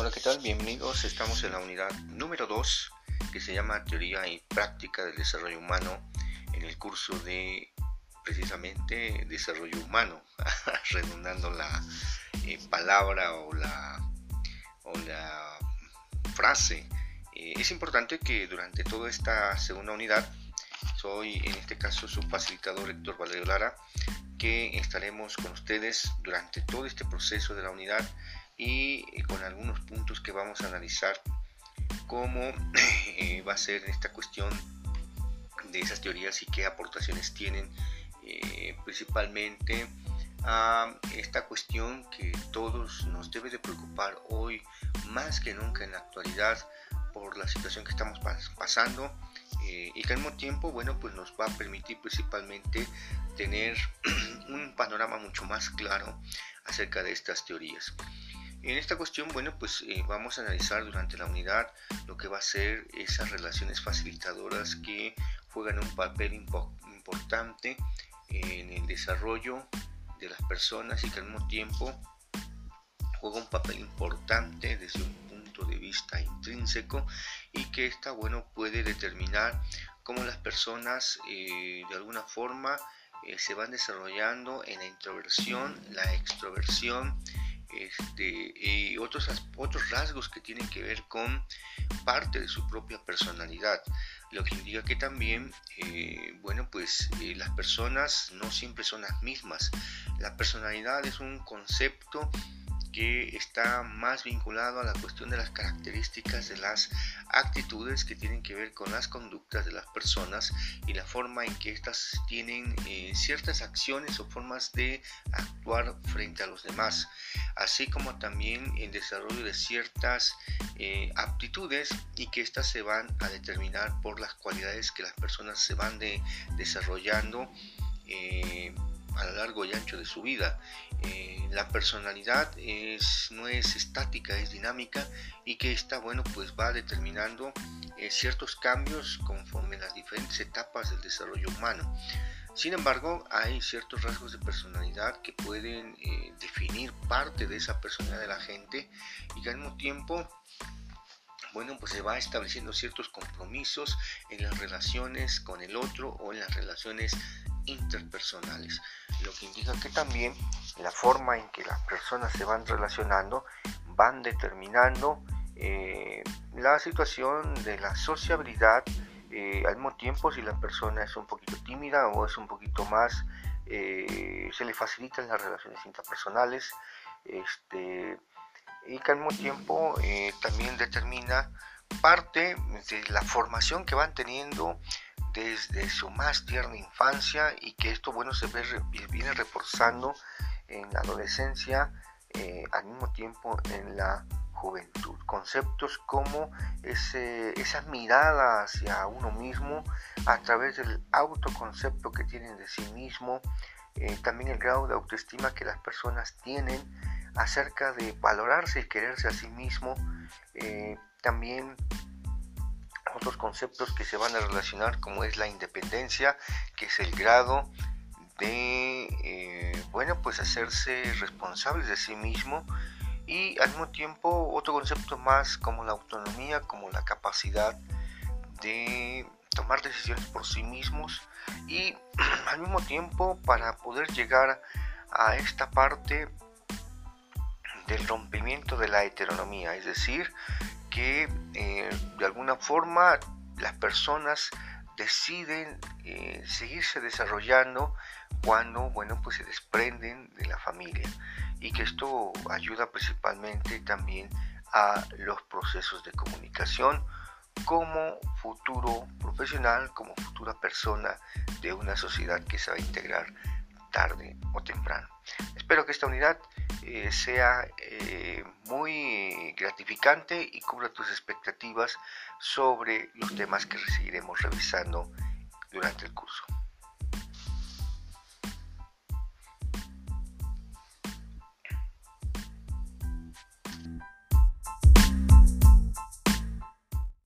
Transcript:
Hola, ¿qué tal? Bienvenidos. Estamos en la unidad número 2 que se llama Teoría y Práctica del Desarrollo Humano en el curso de precisamente Desarrollo Humano, redundando la eh, palabra o la, o la frase. Eh, es importante que durante toda esta segunda unidad, soy en este caso su facilitador Héctor Valerio Lara, que estaremos con ustedes durante todo este proceso de la unidad y con algunos puntos que vamos a analizar cómo eh, va a ser esta cuestión de esas teorías y qué aportaciones tienen eh, principalmente a esta cuestión que todos nos debe de preocupar hoy más que nunca en la actualidad por la situación que estamos pasando eh, y que al mismo tiempo, bueno, pues nos va a permitir principalmente tener un panorama mucho más claro acerca de estas teorías. En esta cuestión, bueno, pues eh, vamos a analizar durante la unidad lo que va a ser esas relaciones facilitadoras que juegan un papel importante en el desarrollo de las personas y que al mismo tiempo juega un papel importante desde un de vista intrínseco y que esta bueno puede determinar cómo las personas eh, de alguna forma eh, se van desarrollando en la introversión, la extroversión este, y otros, otros rasgos que tienen que ver con parte de su propia personalidad lo que indica que también, eh, bueno, pues las personas no siempre son las mismas. La personalidad es un concepto que está más vinculado a la cuestión de las características de las actitudes que tienen que ver con las conductas de las personas y la forma en que éstas tienen eh, ciertas acciones o formas de actuar frente a los demás, así como también el desarrollo de ciertas eh, aptitudes y que éstas se van a determinar por las cualidades que las personas se van de, desarrollando. Eh, a lo largo y ancho de su vida. Eh, la personalidad no es estática, es dinámica y que esta, bueno, pues va determinando eh, ciertos cambios conforme las diferentes etapas del desarrollo humano. Sin embargo, hay ciertos rasgos de personalidad que pueden eh, definir parte de esa personalidad de la gente y que al mismo tiempo bueno, pues se va estableciendo ciertos compromisos en las relaciones con el otro o en las relaciones interpersonales, lo que indica que también la forma en que las personas se van relacionando van determinando eh, la situación de la sociabilidad eh, al mismo tiempo si la persona es un poquito tímida o es un poquito más eh, se le facilitan las relaciones interpersonales este, y que al mismo tiempo también determina parte de la formación que van teniendo desde su más tierna infancia y que esto bueno se ve, viene reforzando en la adolescencia eh, al mismo tiempo en la juventud. Conceptos como ese, esa mirada hacia uno mismo a través del autoconcepto que tienen de sí mismo, eh, también el grado de autoestima que las personas tienen acerca de valorarse y quererse a sí mismo, eh, también otros conceptos que se van a relacionar como es la independencia, que es el grado de, eh, bueno, pues hacerse responsables de sí mismo. Y al mismo tiempo otro concepto más como la autonomía, como la capacidad de tomar decisiones por sí mismos. Y al mismo tiempo para poder llegar a esta parte del rompimiento de la heteronomía, es decir, que eh, de alguna forma las personas deciden eh, seguirse desarrollando cuando bueno pues se desprenden de la familia y que esto ayuda principalmente también a los procesos de comunicación como futuro profesional, como futura persona de una sociedad que se va a integrar tarde o temprano. Espero que esta unidad eh, sea muy y cubra tus expectativas sobre los temas que seguiremos revisando durante el curso.